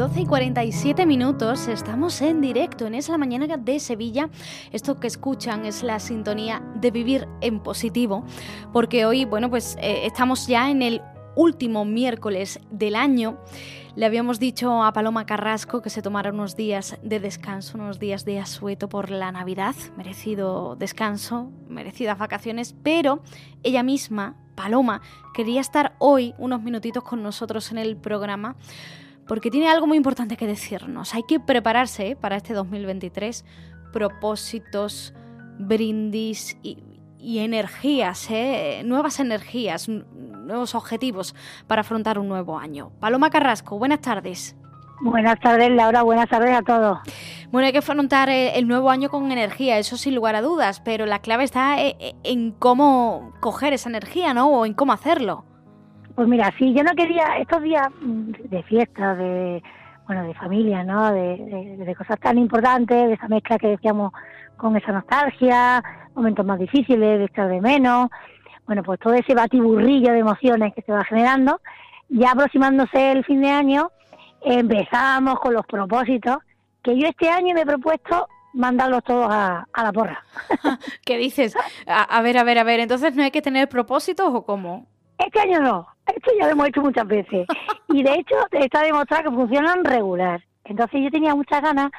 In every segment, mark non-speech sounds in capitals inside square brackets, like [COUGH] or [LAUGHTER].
12 y 47 minutos, estamos en directo en Es la Mañana de Sevilla. Esto que escuchan es la sintonía de vivir en positivo, porque hoy, bueno, pues eh, estamos ya en el último miércoles del año. Le habíamos dicho a Paloma Carrasco que se tomara unos días de descanso, unos días de asueto por la Navidad, merecido descanso, merecidas vacaciones, pero ella misma, Paloma, quería estar hoy unos minutitos con nosotros en el programa porque tiene algo muy importante que decirnos. Hay que prepararse ¿eh? para este 2023, propósitos, brindis y, energías, ¿eh? nuevas energías, nuevos objetivos para afrontar un nuevo año. Paloma Carrasco, buenas tardes. Buenas tardes, Laura. Buenas tardes a todos. Bueno, hay que afrontar eh, el nuevo año con energía, eso sin lugar a dudas, pero la clave está en cómo coger esa energía, ¿no? O en cómo hacerlo. Pues mira, sí, yo no quería estos días mm, de fiesta, de bueno, de familia, ¿no? De, cosas tan importantes, de esa mezcla que decíamos con esa nostalgia, momentos más difíciles, de estar de menos, bueno, pues todo ese batiburrillo de emociones que se va generando. Ya aproximándose el fin de año, empezamos con los propósitos, que yo este año me he propuesto mandarlos todos a, la porra. [LAUGHS] ¿Qué dices? a, ver, a ver, a ver, entonces no hay que tener propósitos o cómo? Este año no, esto ya lo hemos hecho muchas veces. [LAUGHS] Y de hecho está demostrado que funcionan regular. Entonces yo tenía muchas ganas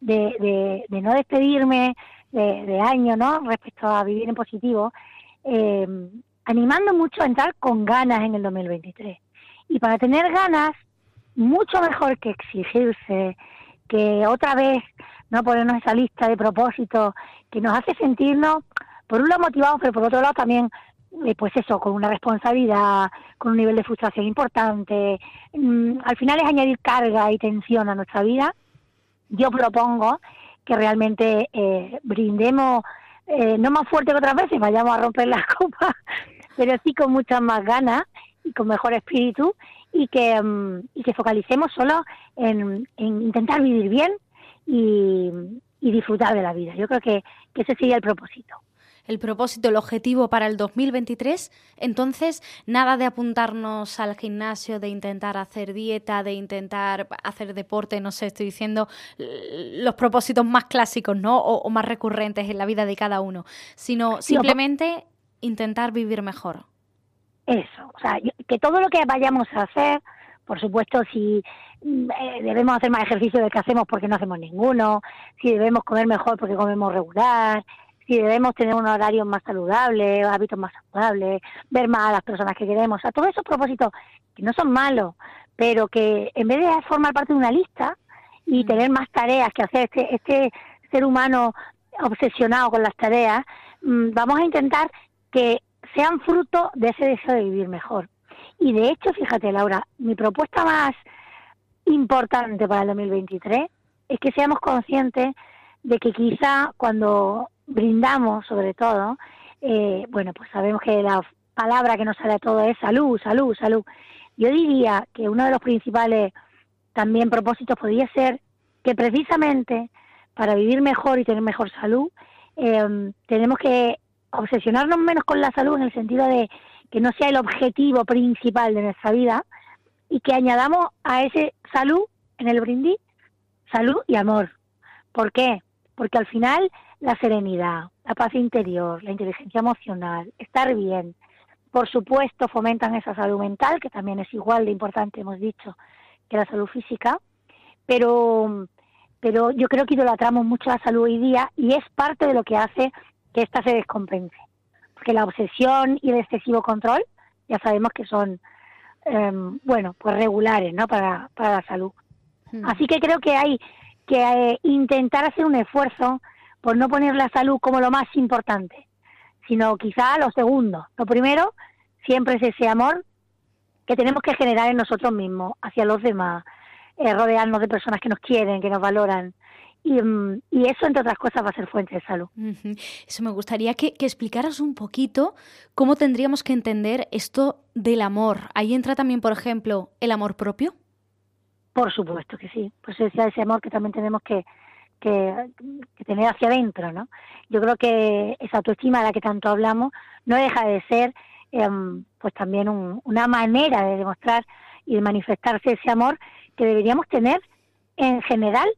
de, de, no despedirme de, año, ¿no? Respecto a vivir en positivo, eh, animando mucho a entrar con ganas en el 2023. Y para tener ganas, mucho mejor que exigirse, que otra vez no ponernos esa lista de propósitos que nos hace sentirnos, por un lado motivados, pero por otro lado también pues eso, con una responsabilidad, con un nivel de frustración importante. Mm, al final es añadir carga y tensión a nuestra vida. Yo propongo que realmente eh, brindemos, eh, no más fuerte que otras veces, vayamos a romper las [LAUGHS] copas, pero sí con muchas más ganas y con mejor espíritu y que, mm, y que focalicemos solo en, intentar vivir bien y, disfrutar de la vida. Yo creo que ese sería el propósito el propósito, el objetivo para el 2023, entonces nada de apuntarnos al gimnasio, de intentar hacer dieta, de intentar hacer deporte, no sé, estoy diciendo los propósitos más clásicos, ¿no? O, más recurrentes en la vida de cada uno, sino simplemente intentar vivir mejor. Eso, o sea, que todo lo que vayamos a hacer, por supuesto, si mm, eh, debemos hacer más ejercicio del que hacemos porque no hacemos ninguno, si debemos comer mejor porque comemos regular, si debemos tener un horario más saludable, hábitos más saludables, ver más a las personas que queremos, o sea, todos esos propósitos que no son malos, pero que en vez de formar parte de una lista y mm. tener más tareas que hacer este, este ser humano obsesionado con las tareas, mm, vamos a intentar que sean fruto de ese deseo de vivir mejor. Y de hecho, fíjate, Laura, mi propuesta más importante para el 2023 es que seamos conscientes de que quizá cuando brindamos sobre todo, eh, bueno, pues sabemos que la palabra que nos sale a todo es salud, salud, salud. Yo diría que uno de los principales también propósitos podría ser que precisamente para vivir mejor y tener mejor salud, eh, tenemos que obsesionarnos menos con la salud en el sentido de que no sea el objetivo principal de nuestra vida y que añadamos a ese salud en el brindis salud y amor. ¿Por qué? Porque al final la serenidad, la paz interior, la inteligencia emocional, estar bien. Por supuesto, fomentan esa salud mental, que también es igual de importante, hemos dicho, que la salud física, pero, pero yo creo que idolatramos mucho la salud hoy día y es parte de lo que hace que ésta se descompense. Porque la obsesión y el excesivo control, ya sabemos que son, em, bueno, pues regulares, ¿no? Para, para la salud. Hmm. Así que creo que hay que eh, intentar hacer un esfuerzo por no poner la salud como lo más importante, sino quizá lo segundo. Lo primero siempre es ese amor que tenemos que generar en nosotros mismos, hacia los demás, eh, rodearnos de personas que nos quieren, que nos valoran. Mm, y, eso, entre otras cosas, va a ser fuente de salud. Eso me gustaría que, que, explicaras un poquito cómo tendríamos que entender esto del amor. Ahí entra también, por ejemplo, el amor propio. Por supuesto que sí. Pues es ese amor que también tenemos que, que, tener hacia adentro, ¿no? Yo creo que esa autoestima de la que tanto hablamos no deja de ser, em, pues también una manera de demostrar y de manifestarse ese amor que deberíamos tener en general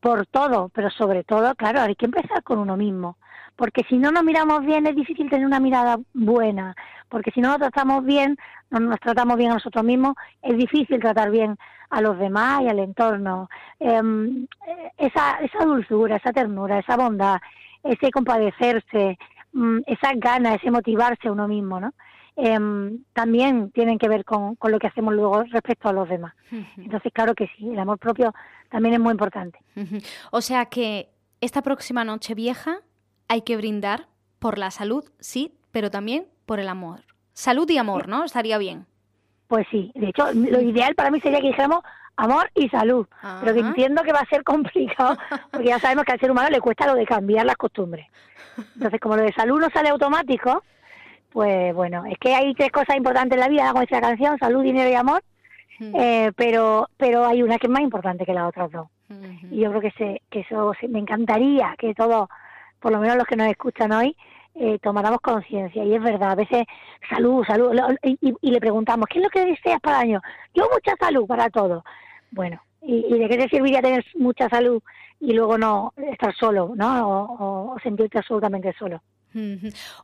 por todo, pero sobre todo, claro, hay que empezar con uno mismo, porque si no nos miramos bien es difícil tener una mirada buena, porque si no nos tratamos bien, no nos tratamos bien a nosotros mismos, es difícil tratar bien a los demás y al entorno. Em, esa, esa dulzura, esa ternura, esa bondad, ese compadecerse, mm, esas ganas, ese motivarse a uno mismo, ¿no? Em, también tienen que ver con, con, lo que hacemos luego respecto a los demás. Entonces, claro que sí, el amor propio también es muy importante. O sea que esta próxima noche vieja hay que brindar por la salud, sí, pero también por el amor. Salud y amor, ¿no? Estaría bien. Pues sí, de hecho, lo ideal para mí sería que dijéramos amor y salud, pero que entiendo que va a ser complicado, [LAUGHS] porque ya sabemos que al ser humano le cuesta lo de cambiar las costumbres. Entonces, como lo de salud no sale automático, pues bueno, es que hay tres cosas importantes en la vida, como dice la canción, salud, dinero y amor, eh, pero pero hay una que es más importante que las otras dos. Y yo creo que, se, que eso me encantaría que todos, por lo menos los que nos escuchan hoy, eh, tomáramos conciencia. Y es verdad, a veces salud, salud, y, le preguntamos, ¿qué es lo que deseas para el año? Yo mucha salud para todo. Bueno, ¿y, de qué te serviría tener mucha salud y luego no estar solo, ¿no? o sentirte absolutamente solo?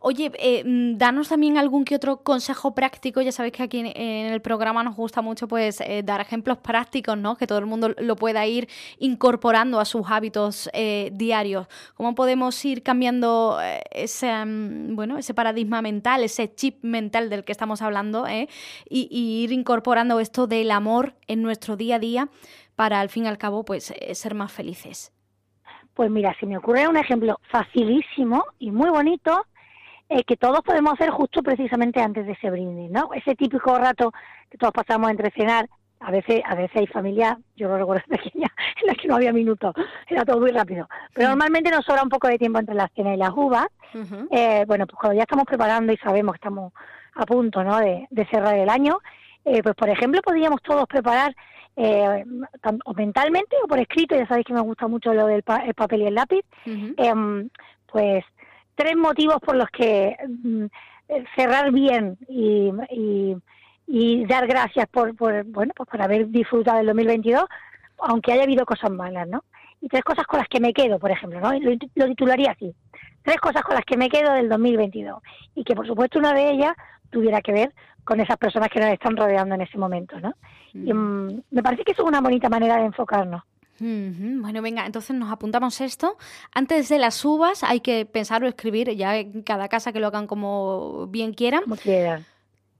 Oye, eh, mm, danos también algún que otro consejo práctico. Ya sabéis que aquí en, el programa nos gusta mucho pues eh, dar ejemplos prácticos, ¿no? Que todo el mundo lo pueda ir incorporando a sus hábitos eh, diarios. ¿Cómo podemos ir cambiando ese, mm, bueno, ese paradigma mental, ese chip mental del que estamos hablando, y, y, ir incorporando esto del amor en nuestro día a día para al fin y al cabo pues ser más felices? Pues mira, si me ocurre un ejemplo facilísimo y muy bonito, eh, que todos podemos hacer justo precisamente antes de ese brindis, ¿no? Ese típico rato que todos pasamos entre cenar, a veces, a veces hay familia, yo lo recuerdo [LAUGHS] pequeña, en la que no había minutos, era todo muy rápido. Pero normalmente nos sobra un poco de tiempo entre la cena y las uvas. Eh, bueno, pues cuando ya estamos preparando y sabemos que estamos a punto, ¿no? De, cerrar el año, eh, pues por ejemplo podríamos todos preparar eh, o mentalmente o por escrito, ya sabéis que me gusta mucho lo del papel y el lápiz, em, pues tres motivos por los que mm, cerrar bien y, y, dar gracias por, por, bueno, pues por haber disfrutado del 2022, aunque haya habido cosas malas, ¿no? Y tres cosas con las que me quedo, por ejemplo, ¿no? Lo, lo titularía así. Tres cosas con las que me quedo del 2022 y que por supuesto una de ellas tuviera que ver con esas personas que nos están rodeando en ese momento, ¿no? Y, mm. Mm, me parece que es una bonita manera de enfocarnos. Bueno, venga, entonces nos apuntamos esto. Antes de las uvas hay que pensar o escribir, ya en cada casa que lo hagan como bien quieran. Como quieran.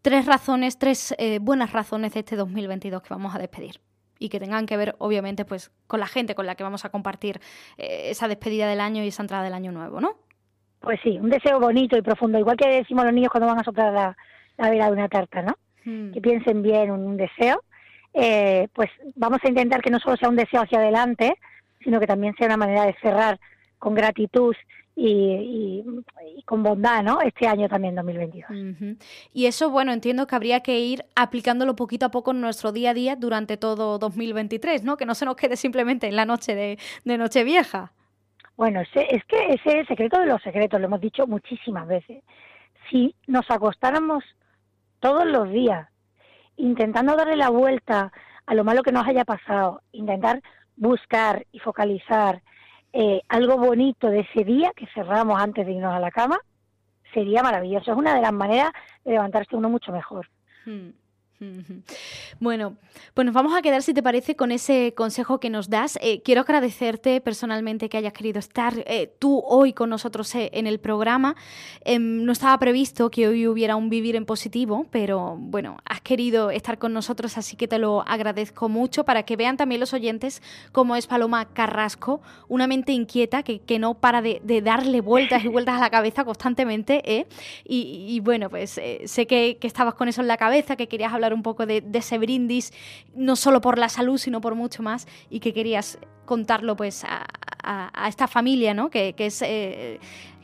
Tres razones, tres eh, buenas razones de este 2022 que vamos a despedir y que tengan que ver, obviamente, pues con la gente con la que vamos a compartir eh, esa despedida del año y esa entrada del año nuevo, ¿no? Pues sí, un deseo bonito y profundo, igual que decimos los niños cuando van a soplar la, la vela de una tarta, ¿no? Hmm. Que piensen bien un deseo eh, pues vamos a intentar que no solo sea un deseo hacia adelante, sino que también sea una manera de cerrar con gratitud y, con bondad, ¿no? Este año también 2022. Y eso, bueno, entiendo que habría que ir aplicándolo poquito a poco en nuestro día a día durante todo 2023, ¿no? Que no se nos quede simplemente en la noche de, de Nochevieja. Bueno, es que ese es el secreto de los secretos, lo hemos dicho muchísimas veces. Si nos acostáramos todos los días intentando darle la vuelta a lo malo que nos haya pasado, intentar buscar y focalizar eh, algo bonito de ese día que cerramos antes de irnos a la cama, sería maravilloso. Es una de las maneras de levantarse uno mucho mejor. Hmm. Bueno, pues nos vamos a quedar, si te parece, con ese consejo que nos das. Eh, quiero agradecerte personalmente que hayas querido estar eh, tú hoy con nosotros eh, en el programa. Em, no estaba previsto que hoy hubiera un vivir en positivo, pero bueno, has querido estar con nosotros, así que te lo agradezco mucho para que vean también los oyentes cómo es Paloma Carrasco, una mente inquieta que, no para de, darle vueltas y vueltas a la cabeza constantemente. Y, bueno, pues sé que, que estabas con eso en la cabeza, que querías hablar un poco de, ese brindis, no solo por la salud, sino por mucho más, y que querías contarlo pues a, esta familia, ¿no? Que, es eh,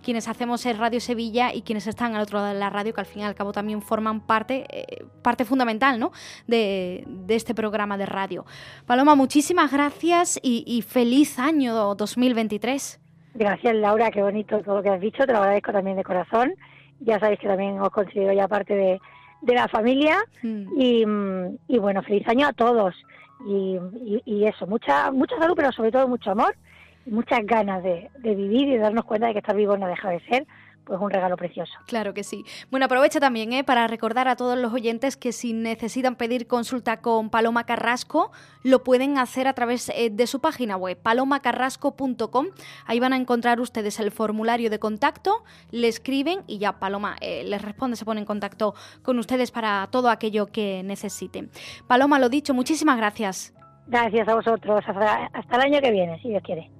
quienes hacemos el Radio Sevilla y quienes están al otro lado de la radio, que al fin y al cabo también forman parte, eh, parte fundamental ¿no? de, este programa de radio. Paloma, muchísimas gracias y, y, feliz año 2023. Gracias, Laura, qué bonito todo lo que has dicho, te lo agradezco también de corazón. Ya sabéis que también os considero ya parte de, de la familia mm. y, bueno, feliz año a todos. y, eso, mucha, mucha salud, pero sobre todo mucho amor y muchas ganas de, de vivir y de darnos cuenta de que estar vivo no deja de ser pues un regalo precioso. Claro que sí. Bueno, aprovecha también ¿eh? para recordar a todos los oyentes que si necesitan pedir consulta con Paloma Carrasco, lo pueden hacer a través eh, de su página web, palomacarrasco.com. Ahí van a encontrar ustedes el formulario de contacto, le escriben y ya Paloma eh, les responde, se pone en contacto con ustedes para todo aquello que necesiten. Paloma, lo dicho, muchísimas gracias. Gracias a vosotros. Hasta, hasta el año que viene, si Dios quiere.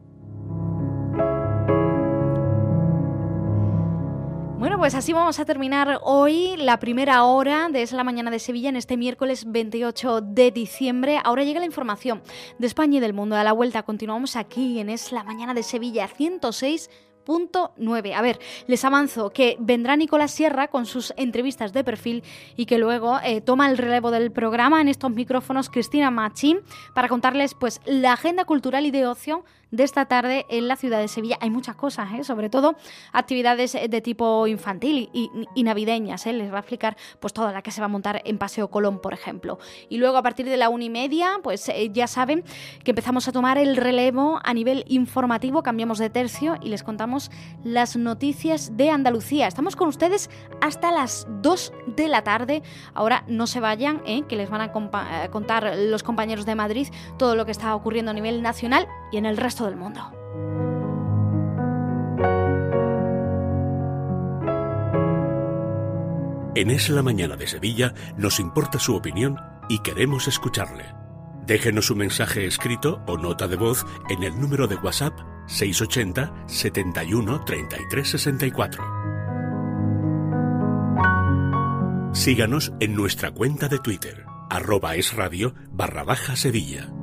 Bueno, pues así vamos a terminar hoy la primera hora de Es la Mañana de Sevilla en este miércoles 28 de diciembre. Ahora llega la información de España y del mundo. A la vuelta continuamos aquí en Es la Mañana de Sevilla 106. A ver, les avanzo que vendrá Nicolás Sierra con sus entrevistas de perfil y que luego eh, toma el relevo del programa en estos micrófonos Cristina Machín para contarles pues la agenda cultural y de ocio de esta tarde en la ciudad de Sevilla. Hay muchas cosas, ¿eh? sobre todo actividades de tipo infantil y, navideñas. ¿eh? Les va a explicar pues toda la que se va a montar en Paseo Colón, por ejemplo. Y luego a partir de la una y media, pues eh, ya saben que empezamos a tomar el relevo a nivel informativo, cambiamos de tercio y les contamos las noticias de Andalucía. Estamos con ustedes hasta las 2 de la tarde. Ahora no se vayan, que les van a contar los compañeros de Madrid todo lo que está ocurriendo a nivel nacional y en el resto del mundo. En Es la Mañana de Sevilla nos importa su opinión y queremos escucharle. Déjenos un mensaje escrito o nota de voz en el número de WhatsApp 680 71 33 64. Síganos en nuestra cuenta de Twitter, arroba es barra baja Sevilla.